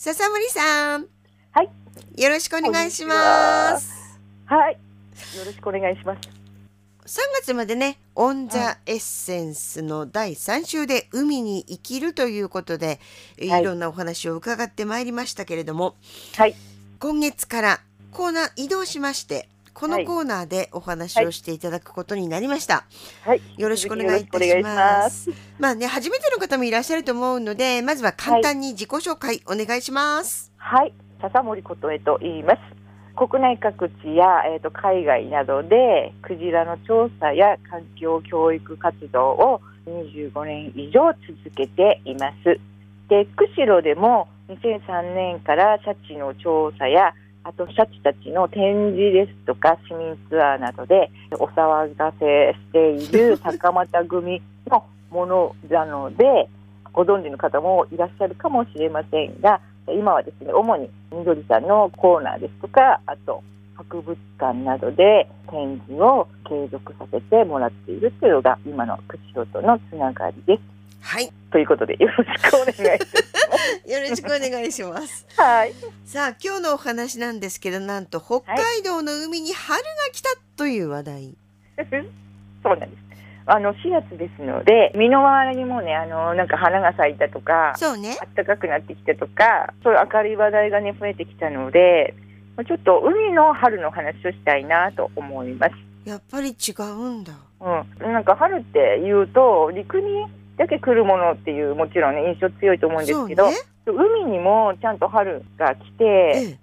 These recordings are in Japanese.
笹森さん。はい。よろしくお願いします。はい。よろしくお願いします。3月までね、オン・ザ・エッセンスの第3週で海に生きるということで、いはいろんなお話を伺ってまいりましたけれども、はい。今月からコーナー移動しまして、このはいコーナーでお話をしていただくことになりました。はい。よろしくお願いいたしま。ますまあね、初めての方もいらっしゃると思うので、まずは簡単に自己紹介お願いします。はい。笹森琴恵と言います。国内各地や、えー、と海外などでクジラの調査や環境教育活動を25年以上続けています。で、釧路でも2003年からシャチの調査やあとシャチたちの展示ですとか市民ツアーなどでお騒がせしている高俣組のものなのでご存知の方もいらっしゃるかもしれませんが今はですね主にみどりさんのコーナーですとかあと博物館などで展示を継続させてもらっているというのが今の釧路とのつながりです。はい。ということでよろしくお願いします。よろしくお願いします。はい、さあ、今日のお話なんですけど、なんと北海道の海に春が来たという話題。そうなんです。あの4月ですので身の回りにもねあのなんか花が咲いたとかそうね。暖かくなってきたとかそういう明るい話題がね増えてきたのでちょっと海の春の話をしたいなと思います。やっぱり違うんだ。うん、なんか春って言うと陸にだけ来るものっていうもちろんね印象強いと思うんですけど、ね。海にもちゃんと春が来てえ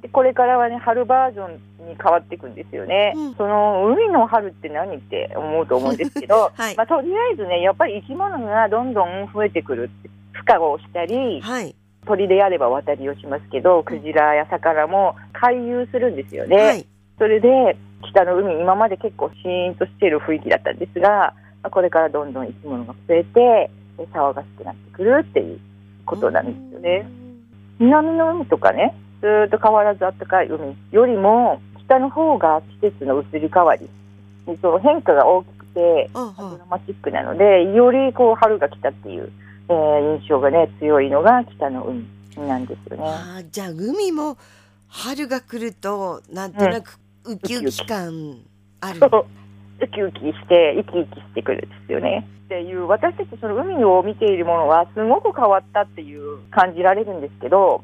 え。でこれからはね春バージョンに変わっていくんですよね、うんその海の春って何って思うと思うんですけど、はいまあ、とりあえずねやっぱり生き物がどんどん増えてくる孵化をしたりはい。鳥であれば渡りをしますけどクジラや魚も回遊するんですよね。はい。それで北の海今まで結構シーンとしている雰囲気だったんですがまあこれからどんどん生き物が増えてで騒がしくなってくるっていうことなんですよね。南の海とかねずーっと変わらず暖かい海よりも北の方が季節の移り変わりでその変化が大きくてうん。うんドラマチックなのでよりこう春が来たっていう、えー印象がね強いのが北の海なんですよね。ああ、じゃあ海も春が来るとなんとなくウキウキ感ある。そうウキウキして生き生きしてくるんですよね。っていう私たちその海を見ているものはすごく変わったっていう感じられるんですけど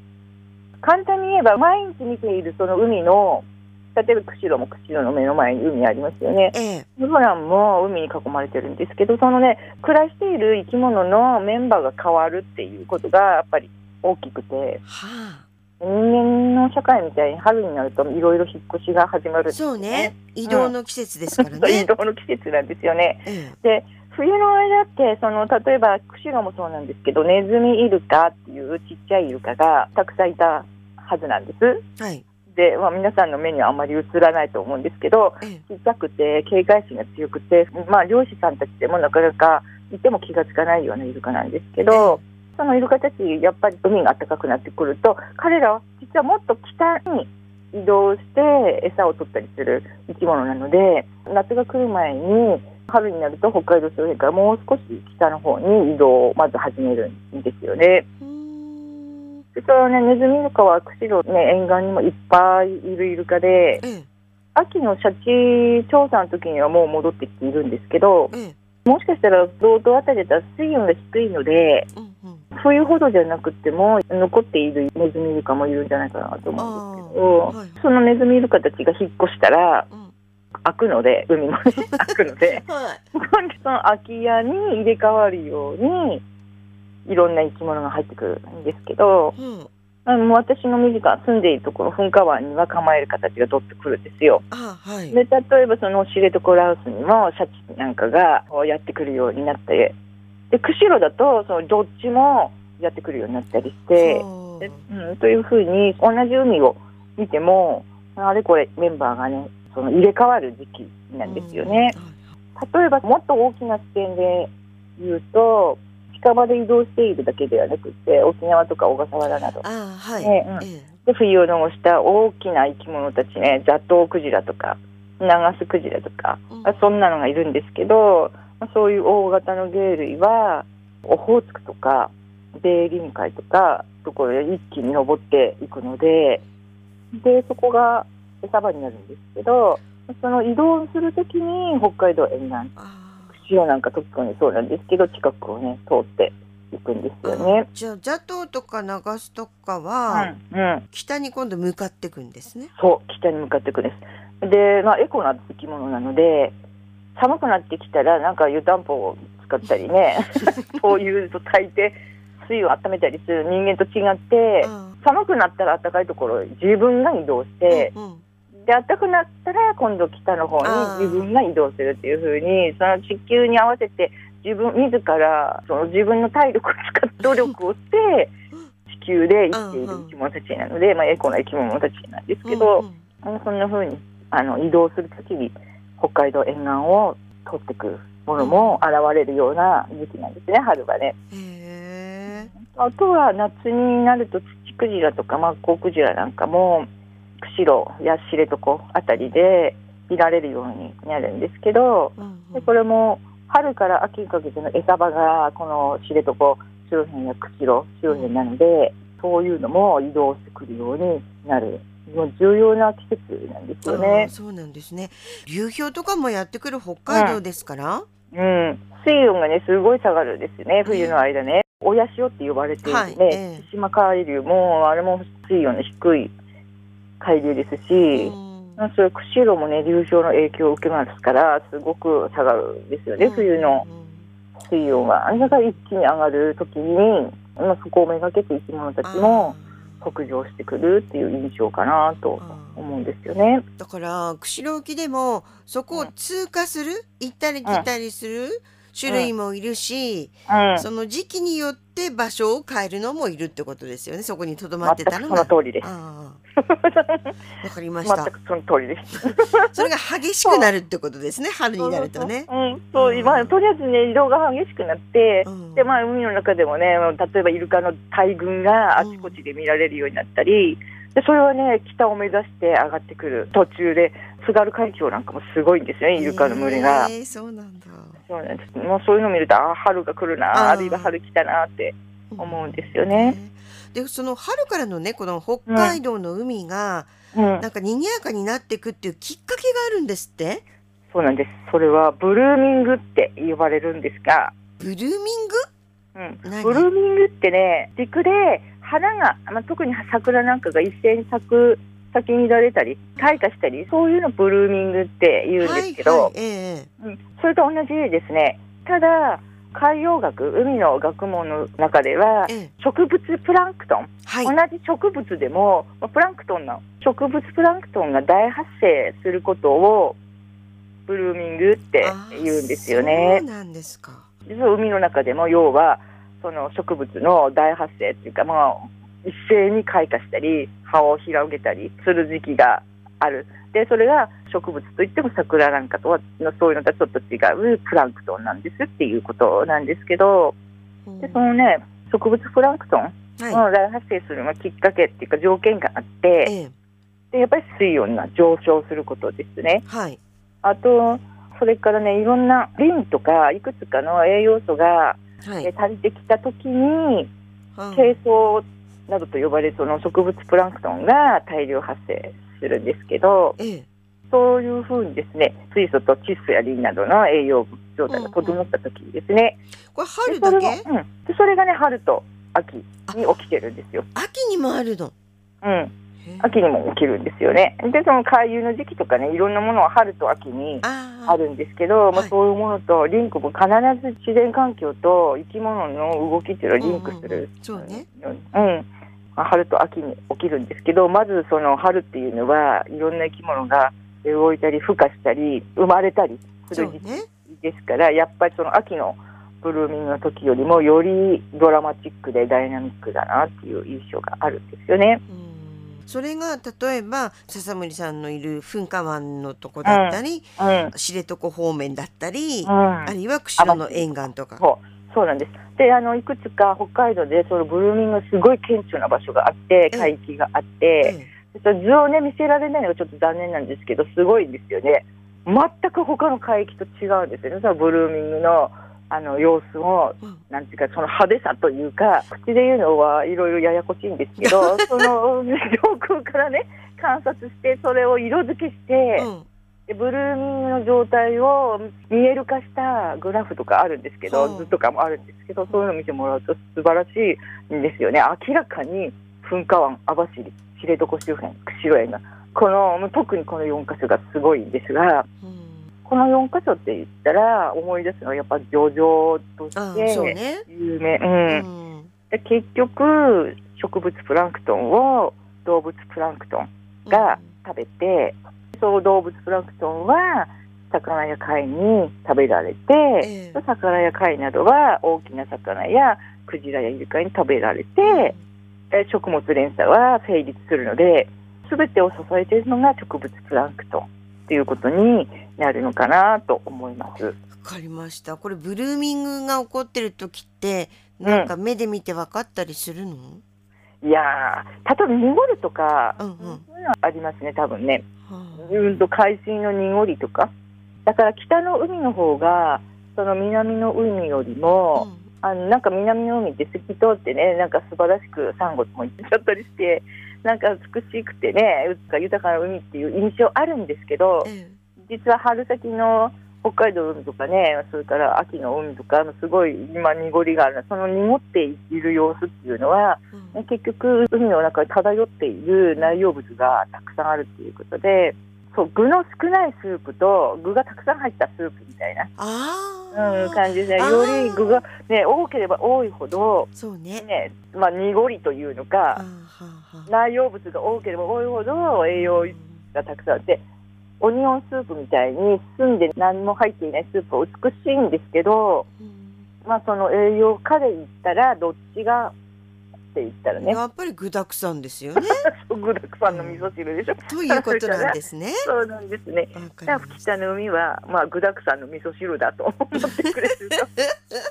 簡単に言えば毎日見ているその海の例えば釧路も釧路の目の前に海ありますよね。ええ。ムフランも海に囲まれてるんですけどそのね暮らしている生き物のメンバーが変わるっていうことがやっぱり大きくては人間の社会みたいに春になるといろいろ引っ越しが始まるんあ。ですよそうね。移動の季節ですから移ね。動の季節なんですよね。えで冬の間ってその例えば釧路もそうなんですけどネズミイルカっていうちっちゃいイルカがたくさんいたはずなんです。え。はい。で、まあ、皆さんの目にはあまり映らないと思うんですけどええ。ちっちゃくて警戒心が強くて、まあ、漁師さんたちでもなかなかいても気がつかないようなイルカなんですけど、そのイルカたちやっぱり海が暖かくなってくると彼らは実はもっと北に移動して餌を取ったりする生き物なので夏が来る前に春になると北海道周辺からもう少し北の方に移動をまず始めるんですよね。でそのねネズミイルカは釧路、ね、沿岸にもいっぱいいるイルカでええ。秋のシャチ調査の時にはもう戻ってきているんですけどええ。もしかしたら道東あたりだったら水温が低いのでうんうん。冬ほどじゃなくても残っているネズミイルカもいるんじゃないかなと思うんですけど、はいそのネズミイルカたちが引っ越したらうん。開くので海も 開くのではい。その空き家に入れ替わるようにいろんな生き物が入ってくるんですけどうん。あの私の身近住んでいるところ噴火湾には構える形がどっと来るんですよ。あはい。で例えばその知床ラウスにもシャチなんかがやってくるようになってで釧路だとそのどっちもやってくるようになったりして、う。ん、というふうに同じ海を見てもあれこれメンバーがねその入れ替わる時期なんですよね。例えばもっと大きな視点で言うと近場で移動しているだけではなくて沖縄とか小笠原など。あはい。ねうん。えで冬を残した大きな生き物たちねザトウクジラとかナガスクジラとか、うん。あそんなのがいるんですけどまあそういう大型の鯨類はオホーツクとかベーリン海とかところへ一気に登っていくので、で、そこが餌場になるんですけど、その移動するときに北海道沿岸、あ釧路なんか特にそうなんですけど、近くをね、通っていくんですよーね。じゃあ座頭とか長須とかうは、ん、うん。北に今度向かっていくんですね。そう、北に向かっていくんです。で、まあ、エコな生き物なので、寒くなってきたら、なんか湯たんぽを使ったりね、そういうと炊いて、水を温めたりする人間と違って、うん。寒くなったら暖かいところへ自分が移動して、うんうん。で、暖かくなったら今度北の方に自分が移動するっていうふうに、その地球に合わせて、自分、自ら、その自分の体力を使って努力をして、地球で生きている生き物たちなので、まあ、エコな生き物たちなんですけど、うんうん。そんな風にあの移動するときに北海道沿岸を通ってくるものも現れるような時期なんですね、春はね。へえ。あとは夏になるとツチクジラとかマッコウクジラなんかも釧路や知床あたりで見られるようになるんですけどうんうんでこれも春から秋にかけての餌場がこの知床周辺や釧路周辺なのでそういうのも移動してくるようになるもう重要な季節なんですよね。そうなんですね。流氷とかもやってくる北海道ですから？うん、水温がねすごい下がるんですね冬の間ね親潮って呼ばれているはいね、ええ。千島海流もあれも水温の低い海流ですし、うん。そういう釧路もね流氷の影響を受けますからすごく下がるんですよね、冬の水温があれが一気に上がる時に、まあ、そこをめがけて生き物たちも北上してくるっていう印象かなと思うんですよね。だから釧路沖でもそこを通過する、行ったり来たりする？種類もいるし、うん。その時期によって場所を変えるのもいるってことですよね。そこにとどまってた全くのがその通りです。わかりました。全くその通りです。それが激しくなるってことですね。春になるとね。うん、そう、今、とりあえずね、移動が激しくなって、うん。で、まあ、海の中でもね、例えばイルカの大群があちこちで見られるようになったり、で、それはね、北を目指して上がってくる途中で、津軽海峡なんかもすごいんですよね、イルカの群れが。えーそうなんだ。そうなんです。もうそういうのを見ると、ああ、春が来るな、あるいは春来たなって思うんですよね。でその春からのねこの北海道の海が、うん、なんか賑やかになっていくっていうきっかけがあるんですって？そうなんです。それはブルーミングって呼ばれるんですが、ブルーミング？うん、何？ブルーミングってね、陸で花が、まあ、特に桜なんかが一斉に咲く、咲き乱れたり、開花したり、そういうのブルーミングって言うんですけど、はいはい、ええうん、それと同じでですね、ただ、海洋学、海の学問の中では、ええ植物プランクトン、はい同じ植物でも、まあプランクトンの植物プランクトンが大発生することを、ブルーミングって言うんですよねあ。そうなんですか。実は海の中でも要はその植物の大発生っていうか、まあ、一斉に開花したり葉を広げたりする時期があるでそれが植物といっても桜なんかとはのそういうのとはちょっと違うプランクトンなんですっていうことなんですけどうんでそのね植物プランクトンはい。の大発生するまあきっかけっていうか条件があってええでやっぱり水温が上昇することですね。はい。あとそれからねいろんなリンとかいくつかの栄養素がはい。え足りてきたときに、うん珪藻などと呼ばれるその植物プランクトンが大量発生するんですけど、ええ。そういうふうにですね、水素と窒素やリンなどの栄養状態が整ったときにですね、これで春だけそれが、うん、でそれがね、春と秋に起きてるんですよ。秋にもあるの？うん、秋にも起きるんですよね。で、その海流の時期とかね、いろんなものは春と秋にあるんですけど、まあ、はいそういうものとリンクも必ず自然環境と生き物の動きっていうのはリンクする。うんうんね。うん。まあ春と秋に起きるんですけど、まずその春っていうのは、いろんな生き物が動いたり、孵化したり、生まれたりする時期。ですから、やっぱりその秋のブルーミングの時よりも、よりドラマチックでダイナミックだなっていう印象があるんですよね。うんそれが例えば笹森さんのいる噴火湾のとこだったり、うん。知床方面だったり、うんあるいは釧路の沿岸とか。そうなんです。で、あの、いくつか北海道で、そのブルーミングがすごい顕著な場所があって、ええ海域があっえて、図をね、見せられないのがちょっと残念なんですけど、すごいんですよね。全く他の海域と違うんですよね。そのブルーミングのあの様子をうん。なんていうかその派手さというか口で言うのはいろいろややこしいんですけど その上空からね観察してそれを色付けして、うん。でブルーミの状態を見える化したグラフとかあるんですけど、はあ図とかもあるんですけどそういうのを見てもらうと素晴らしいんですよね。明らかに噴火湾網走知床周辺釧路園がこの特にこの4箇所がすごいんですがうんこの4箇所って言ったら思い出すのはやっぱ漁場とあして。有名、ううん。んで結局植物プランクトンを動物プランクトンが食べて、そう動物プランクトンは魚や貝に食べられて、ええ。魚や貝などは大きな魚やクジラやイルカに食べられて、え食物連鎖は成立するので全てを支えているのが植物プランクトンということになるのかなと思います。わかりました。これブルーミングが起こってる時ってなんか目で見て分かったりするの？いやー例えば濁るとか、うんうんそういうのはありますね多分ね。はうんと海水の濁りとかだから北の海の方がその南の海よりあも、うんあのなんか南の海って透き通ってねなんか素晴らしくサンゴも行っちゃったりしてなんか美しくてね豊かな海っていう印象あるんですけどえ実は春先の北海道の海とかねそれから秋の海とかすごい今濁りがある。その濁っている様子っていうのはえうん。結局海の中に漂っている内容物がたくさんあるっていうことでそう具の少ないスープと具がたくさん入ったスープみたいな、うん、感じですねより具が、ね、多ければ多いほど、そうね。ねまあ、濁りというのか内容物が多ければ多いほど栄養がたくさんあってオニオンスープみたいに澄んで何も入っていないスープは美しいんですけど、うん。まあ、その栄養価で言ったらどっちがって言ったらねやっぱり具沢山ですよね。具だくさんの味噌汁でしょ。ということなんですね。そうなんですね。わかりじゃあました北の海はまあ具だくさんの味噌汁だと思ってくれると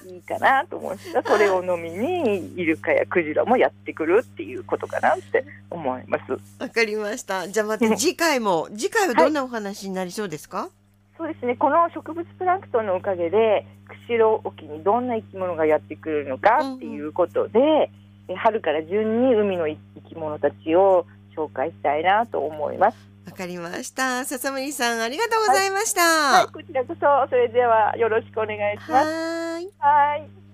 いいかなと思いました。それを飲みにイルカやクジラもやってくるっていうことかなって思います。わかりました。じゃあまた次回も次回はどんなお話になりそうですか？そうですね。この植物プランクトンのおかげで釧路沖にどんな生き物がやってくるのかっていうことで、え春から順に海の生き物たちを紹介したいなと思います。わかりました。笹森さんありがとうございました。はい、こちらこそそれではよろしくお願いします。はーい。はい